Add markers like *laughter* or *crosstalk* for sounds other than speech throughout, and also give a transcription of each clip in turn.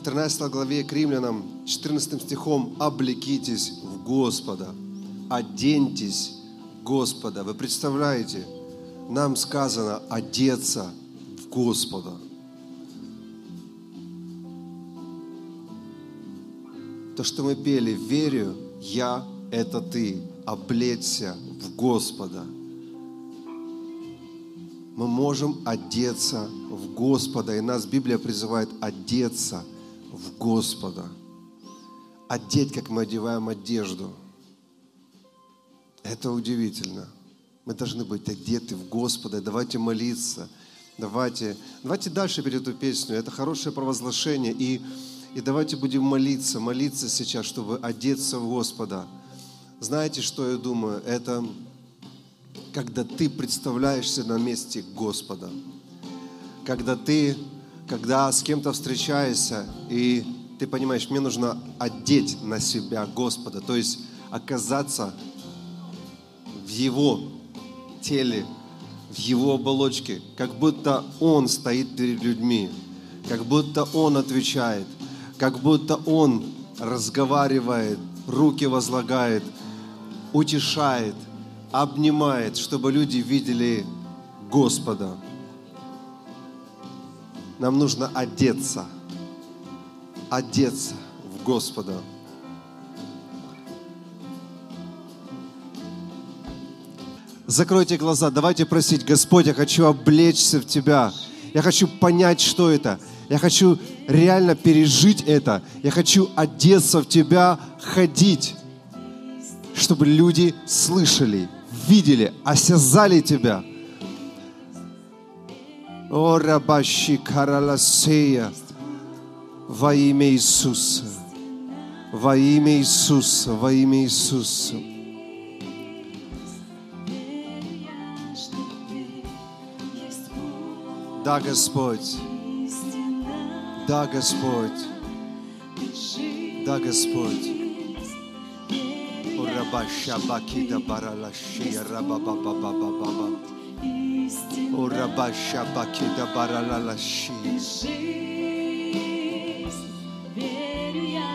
в 13 главе к римлянам 14 стихом «Облекитесь в Господа, оденьтесь Господа». Вы представляете, нам сказано одеться в Господа. То, что мы пели «Верю, я – это ты, облечься в Господа». Мы можем одеться в Господа, и нас Библия призывает одеться в Господа. Одеть, как мы одеваем одежду. Это удивительно. Мы должны быть одеты в Господа. Давайте молиться. Давайте, давайте дальше перед эту песню. Это хорошее провозглашение. И, и давайте будем молиться, молиться сейчас, чтобы одеться в Господа. Знаете, что я думаю? Это когда ты представляешься на месте Господа. Когда ты, когда с кем-то встречаешься, и ты понимаешь, мне нужно одеть на себя Господа, то есть оказаться в Его теле, в Его оболочке, как будто Он стоит перед людьми, как будто Он отвечает, как будто Он разговаривает, руки возлагает, утешает – обнимает, чтобы люди видели Господа. Нам нужно одеться, одеться в Господа. Закройте глаза, давайте просить, Господь, я хочу облечься в Тебя. Я хочу понять, что это. Я хочу реально пережить это. Я хочу одеться в Тебя, ходить, чтобы люди слышали – видели, осязали Тебя. О, рабащи караласея, во имя Иисуса, во имя Иисуса, во имя Иисуса. Да, Господь. Да, Господь. Да, Господь. Rabasha Bakida Baralashia Rabasha Bakida Baralalashi.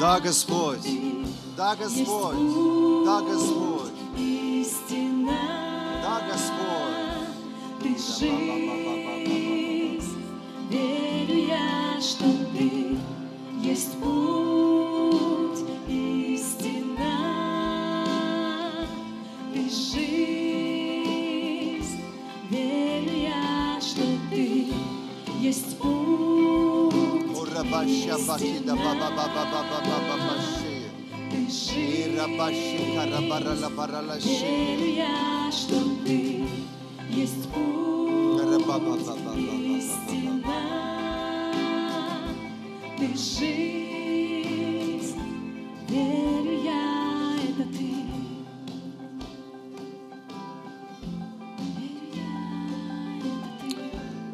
Да, Господь. Да, Господь. Да, Господь. Да, Господь. Верю я, что ты есть путь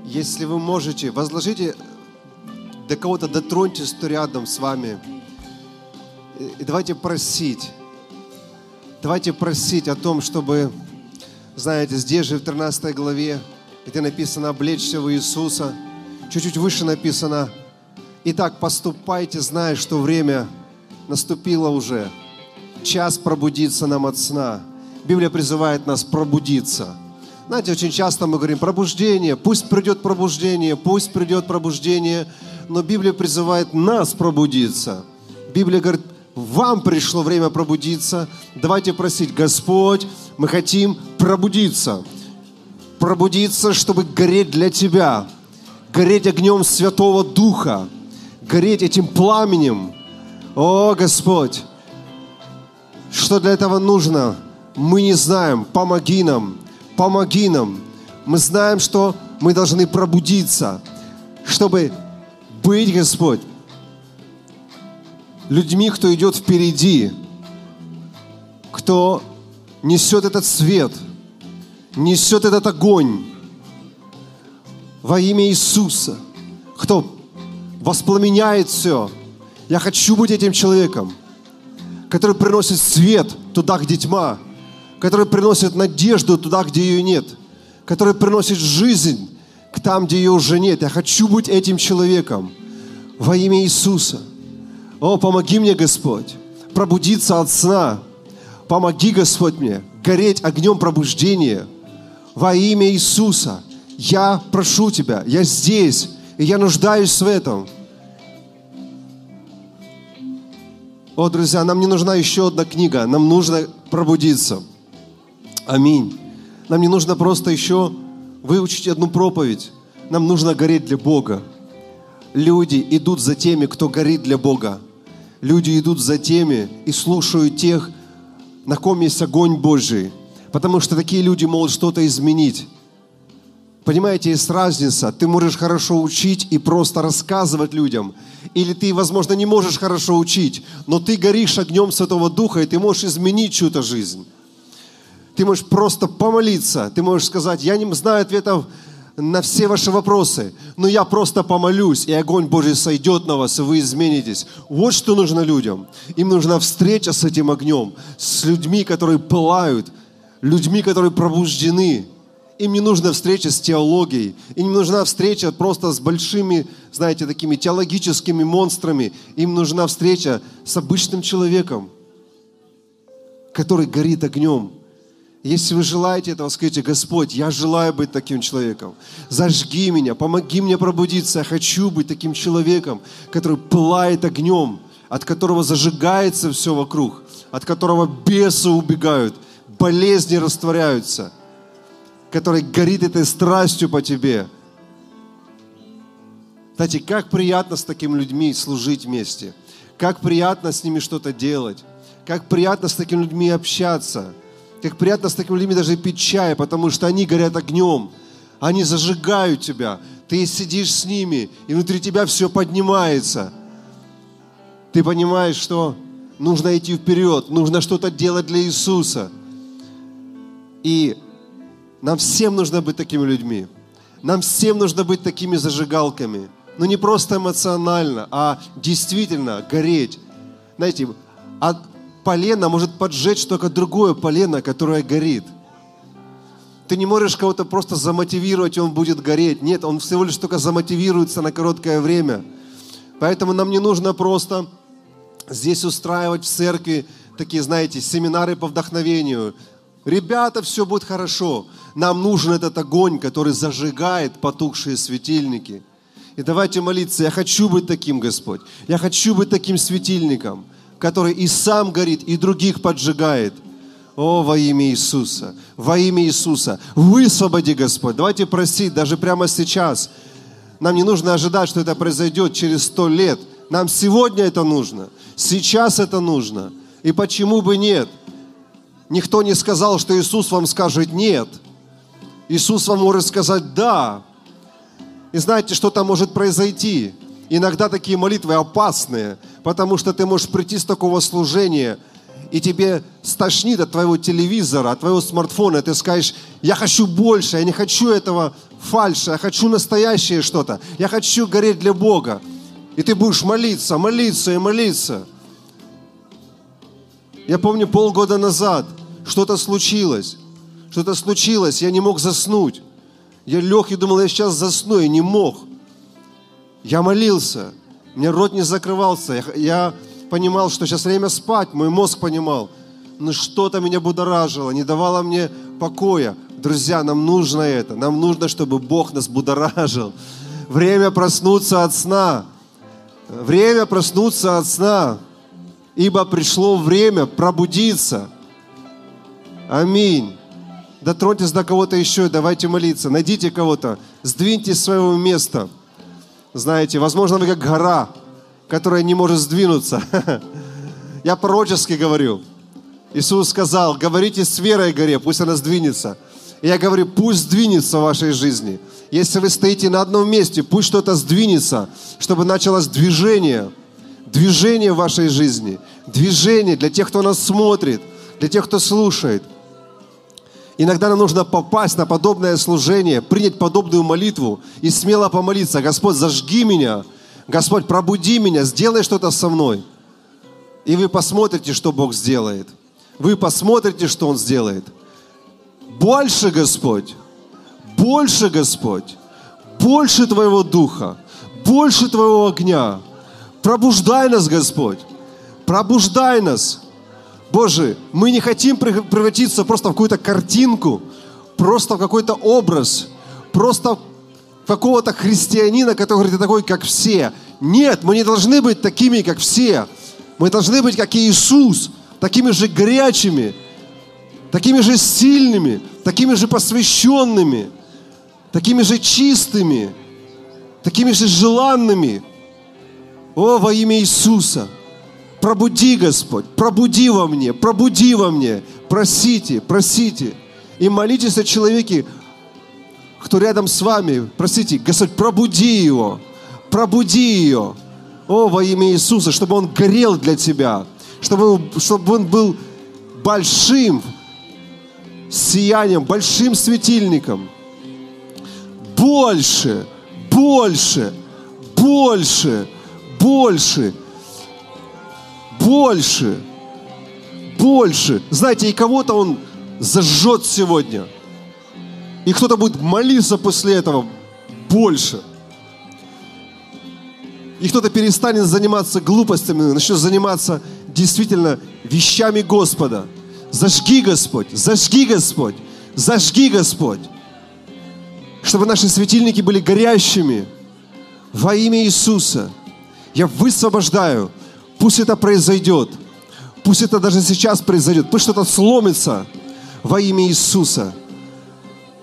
Если вы можете, возложите до кого-то, дотроньтесь, кто рядом с вами. И- давайте просить. Давайте просить о том, чтобы, знаете, здесь же в 13 главе, где написано «облечься в Иисуса», чуть-чуть выше написано «Итак, поступайте, зная, что время наступило уже, час пробудиться нам от сна». Библия призывает нас пробудиться – знаете, очень часто мы говорим пробуждение, пусть придет пробуждение, пусть придет пробуждение, но Библия призывает нас пробудиться. Библия говорит, вам пришло время пробудиться, давайте просить, Господь, мы хотим пробудиться. Пробудиться, чтобы гореть для Тебя, гореть огнем Святого Духа, гореть этим пламенем. О, Господь, что для этого нужно? Мы не знаем. Помоги нам. Помоги нам. Мы знаем, что мы должны пробудиться, чтобы быть, Господь, людьми, кто идет впереди, кто несет этот свет, несет этот огонь во имя Иисуса, кто воспламеняет все. Я хочу быть этим человеком который приносит свет туда, где тьма, который приносит надежду туда, где ее нет, который приносит жизнь к там, где ее уже нет. Я хочу быть этим человеком. Во имя Иисуса. О, помоги мне, Господь, пробудиться от сна. Помоги, Господь, мне гореть огнем пробуждения. Во имя Иисуса. Я прошу Тебя, я здесь, и я нуждаюсь в этом. О, друзья, нам не нужна еще одна книга, нам нужно пробудиться. Аминь. Нам не нужно просто еще выучить одну проповедь. Нам нужно гореть для Бога. Люди идут за теми, кто горит для Бога. Люди идут за теми и слушают тех, на ком есть огонь Божий. Потому что такие люди могут что-то изменить. Понимаете, есть разница. Ты можешь хорошо учить и просто рассказывать людям. Или ты, возможно, не можешь хорошо учить, но ты горишь огнем Святого Духа, и ты можешь изменить чью-то жизнь. Ты можешь просто помолиться. Ты можешь сказать, я не знаю ответов на все ваши вопросы, но я просто помолюсь, и огонь Божий сойдет на вас, и вы изменитесь. Вот что нужно людям. Им нужна встреча с этим огнем, с людьми, которые пылают, людьми, которые пробуждены, им не нужна встреча с теологией, им не нужна встреча просто с большими, знаете, такими теологическими монстрами. Им нужна встреча с обычным человеком, который горит огнем. Если вы желаете этого, скажите, Господь, я желаю быть таким человеком. Зажги меня, помоги мне пробудиться. Я хочу быть таким человеком, который пылает огнем, от которого зажигается все вокруг, от которого бесы убегают, болезни растворяются – который горит этой страстью по тебе. Знаете, как приятно с такими людьми служить вместе. Как приятно с ними что-то делать. Как приятно с такими людьми общаться. Как приятно с такими людьми даже пить чай, потому что они горят огнем. Они зажигают тебя. Ты сидишь с ними, и внутри тебя все поднимается. Ты понимаешь, что нужно идти вперед, нужно что-то делать для Иисуса. И нам всем нужно быть такими людьми. Нам всем нужно быть такими зажигалками. Но не просто эмоционально, а действительно гореть. Знаете, а полено может поджечь только другое полено, которое горит. Ты не можешь кого-то просто замотивировать, и он будет гореть. Нет, он всего лишь только замотивируется на короткое время. Поэтому нам не нужно просто здесь устраивать в церкви такие, знаете, семинары по вдохновению. Ребята, все будет хорошо. Нам нужен этот огонь, который зажигает потухшие светильники. И давайте молиться. Я хочу быть таким, Господь. Я хочу быть таким светильником, который и сам горит, и других поджигает. О, во имя Иисуса, во имя Иисуса, высвободи, Господь. Давайте просить даже прямо сейчас. Нам не нужно ожидать, что это произойдет через сто лет. Нам сегодня это нужно. Сейчас это нужно. И почему бы нет? Никто не сказал, что Иисус вам скажет «нет». Иисус вам может сказать «да». И знаете, что там может произойти? Иногда такие молитвы опасные, потому что ты можешь прийти с такого служения, и тебе стошнит от твоего телевизора, от твоего смартфона, и ты скажешь, я хочу больше, я не хочу этого фальша, я хочу настоящее что-то, я хочу гореть для Бога. И ты будешь молиться, молиться и молиться. Я помню полгода назад – что-то случилось. Что-то случилось, я не мог заснуть. Я лег и думал, я сейчас засну, и не мог. Я молился, мне рот не закрывался. Я, я понимал, что сейчас время спать, мой мозг понимал. Но что-то меня будоражило, не давало мне покоя. Друзья, нам нужно это. Нам нужно, чтобы Бог нас будоражил. Время проснуться от сна. Время проснуться от сна. Ибо пришло время пробудиться – Аминь. Дотроньтесь до кого-то еще давайте молиться. Найдите кого-то, сдвиньтесь с своего места. Знаете, возможно, вы как гора, которая не может сдвинуться. *laughs* Я пророчески говорю. Иисус сказал, говорите с верой горе, пусть она сдвинется. И я говорю, пусть сдвинется в вашей жизни. Если вы стоите на одном месте, пусть что-то сдвинется, чтобы началось движение. Движение в вашей жизни. Движение для тех, кто нас смотрит, для тех, кто слушает – Иногда нам нужно попасть на подобное служение, принять подобную молитву и смело помолиться. Господь, зажги меня. Господь, пробуди меня, сделай что-то со мной. И вы посмотрите, что Бог сделает. Вы посмотрите, что Он сделает. Больше, Господь, больше, Господь, больше Твоего Духа, больше Твоего огня, Пробуждай нас, Господь. Пробуждай нас. Боже, мы не хотим прев- превратиться просто в какую-то картинку, просто в какой-то образ, просто в какого-то христианина, который говорит, ты такой, как все. Нет, мы не должны быть такими, как все. Мы должны быть, как Иисус, такими же горячими, такими же сильными, такими же посвященными, такими же чистыми, такими же желанными. О, во имя Иисуса! Пробуди, Господь, пробуди во мне, пробуди во мне. Просите, просите. И молитесь о человеке, кто рядом с вами. Просите, Господь, пробуди его, пробуди ее. О, во имя Иисуса, чтобы он горел для тебя, чтобы чтобы он был большим сиянием, большим светильником. Больше, больше, больше, больше, больше, больше. Знаете, и кого-то он зажжет сегодня. И кто-то будет молиться после этого больше. И кто-то перестанет заниматься глупостями, начнет заниматься действительно вещами Господа. Зажги, Господь, зажги, Господь, зажги, Господь. Чтобы наши светильники были горящими во имя Иисуса. Я высвобождаю. Пусть это произойдет. Пусть это даже сейчас произойдет. Пусть что-то сломится во имя Иисуса.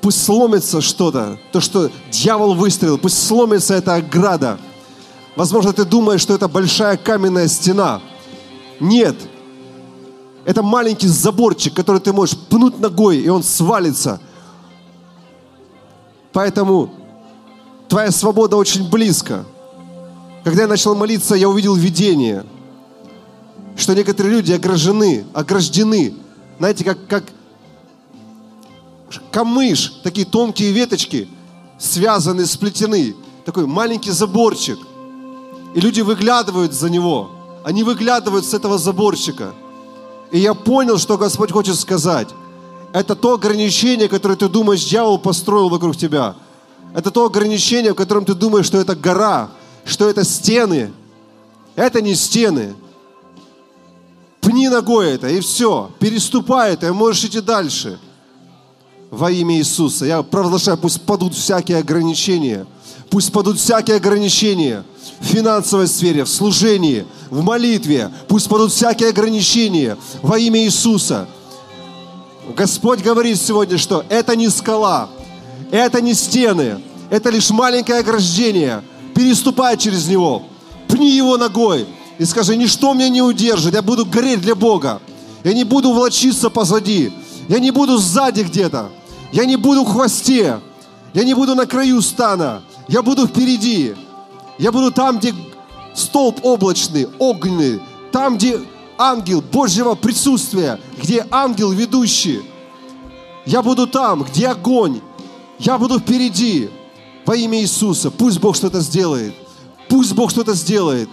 Пусть сломится что-то, то, что дьявол выстрелил. Пусть сломится эта ограда. Возможно, ты думаешь, что это большая каменная стена. Нет. Это маленький заборчик, который ты можешь пнуть ногой, и он свалится. Поэтому твоя свобода очень близко. Когда я начал молиться, я увидел видение, что некоторые люди огражены, ограждены. Знаете, как, как камыш, такие тонкие веточки, связаны, сплетены. Такой маленький заборчик. И люди выглядывают за него. Они выглядывают с этого заборчика. И я понял, что Господь хочет сказать. Это то ограничение, которое ты думаешь, дьявол построил вокруг тебя. Это то ограничение, в котором ты думаешь, что это гора, что это стены. Это не стены. Пни ногой это, и все. Переступай это, и можешь идти дальше. Во имя Иисуса. Я провозглашаю, пусть падут всякие ограничения. Пусть падут всякие ограничения в финансовой сфере, в служении, в молитве. Пусть падут всякие ограничения во имя Иисуса. Господь говорит сегодня, что это не скала, это не стены, это лишь маленькое ограждение. Переступай через него, пни его ногой и скажи, ничто меня не удержит, я буду гореть для Бога. Я не буду влочиться позади, я не буду сзади где-то, я не буду в хвосте, я не буду на краю стана, я буду впереди. Я буду там, где столб облачный, огненный, там, где ангел Божьего присутствия, где ангел ведущий. Я буду там, где огонь. Я буду впереди во имя Иисуса. Пусть Бог что-то сделает. Пусть Бог что-то сделает.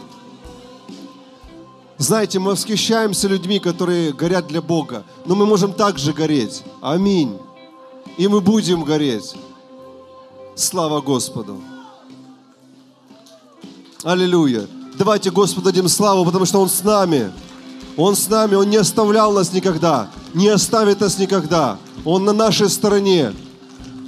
Знаете, мы восхищаемся людьми, которые горят для Бога, но мы можем также гореть. Аминь. И мы будем гореть. Слава Господу. Аллилуйя. Давайте Господу дадим славу, потому что Он с нами. Он с нами, Он не оставлял нас никогда, не оставит нас никогда. Он на нашей стороне.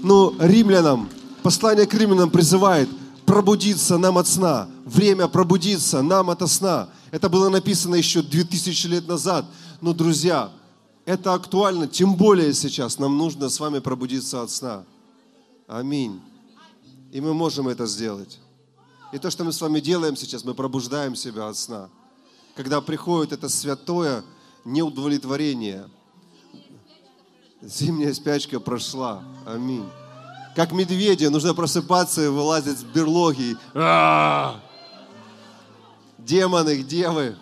Ну, римлянам, послание к римлянам призывает пробудиться нам от сна. Время пробудиться нам от сна. Это было написано еще 2000 лет назад. Но, друзья, это актуально, тем более сейчас. Нам нужно с вами пробудиться от сна. Аминь. И мы можем это сделать. И то, что мы с вами делаем сейчас, мы пробуждаем себя от сна. Когда приходит это святое неудовлетворение. Зимняя спячка прошла. Аминь. Как медведи, нужно просыпаться и вылазить с берлоги. А-а-а! Демоны, где вы?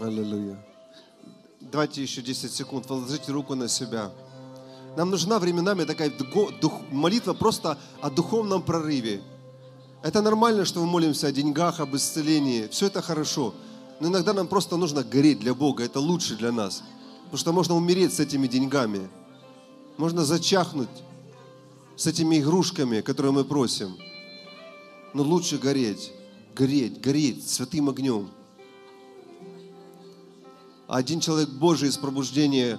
Аллилуйя. Давайте еще 10 секунд. Положите руку на себя. Нам нужна временами такая дух, молитва просто о духовном прорыве. Это нормально, что мы молимся о деньгах, об исцелении. Все это хорошо. Но иногда нам просто нужно гореть для Бога. Это лучше для нас. Потому что можно умереть с этими деньгами. Можно зачахнуть с этими игрушками, которые мы просим. Но лучше гореть, гореть, гореть святым огнем. А один человек Божий из пробуждения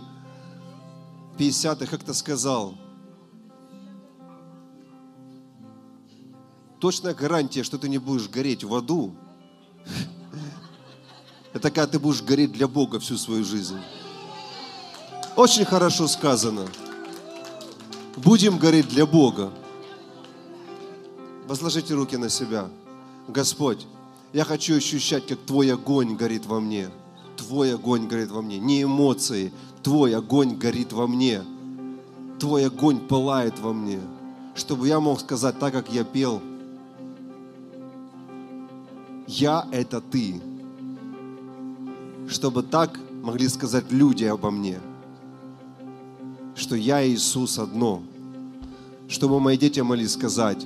50-х как-то сказал, точная гарантия, что ты не будешь гореть в аду, *laughs* это когда ты будешь гореть для Бога всю свою жизнь. Очень хорошо сказано. Будем гореть для Бога. Возложите руки на себя. Господь, я хочу ощущать, как Твой огонь горит во мне. Твой огонь горит во мне. Не эмоции. Твой огонь горит во мне. Твой огонь пылает во мне. Чтобы я мог сказать так, как я пел. Я – это Ты. Чтобы так могли сказать люди обо мне. Что я Иисус одно. Чтобы мои дети могли сказать,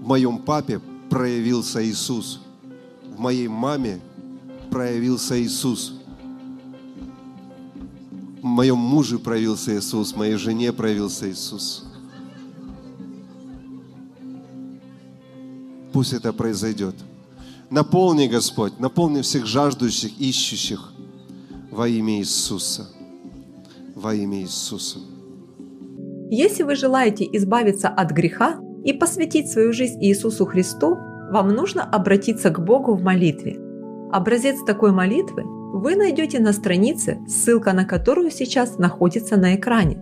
в моем папе проявился Иисус. В моей маме проявился Иисус. В моем муже проявился Иисус, в моей жене проявился Иисус. Пусть это произойдет. Наполни, Господь, наполни всех жаждущих, ищущих во имя Иисуса. Во имя Иисуса. Если вы желаете избавиться от греха и посвятить свою жизнь Иисусу Христу, вам нужно обратиться к Богу в молитве. Образец такой молитвы вы найдете на странице, ссылка на которую сейчас находится на экране.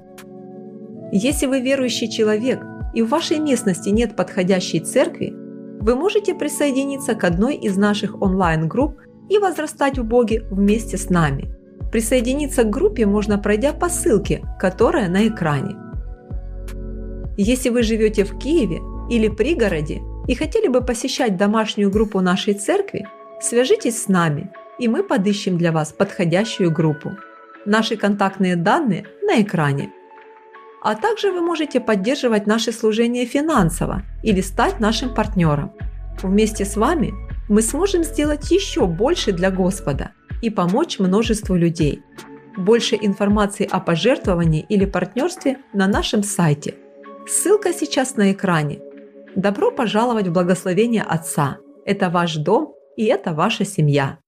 Если вы верующий человек и в вашей местности нет подходящей церкви, вы можете присоединиться к одной из наших онлайн-групп и возрастать в Боге вместе с нами. Присоединиться к группе можно, пройдя по ссылке, которая на экране. Если вы живете в Киеве или пригороде и хотели бы посещать домашнюю группу нашей церкви, свяжитесь с нами, и мы подыщем для вас подходящую группу. Наши контактные данные на экране. А также вы можете поддерживать наше служение финансово или стать нашим партнером. Вместе с вами мы сможем сделать еще больше для Господа и помочь множеству людей. Больше информации о пожертвовании или партнерстве на нашем сайте – Ссылка сейчас на экране. Добро пожаловать в благословение Отца. Это ваш дом и это ваша семья.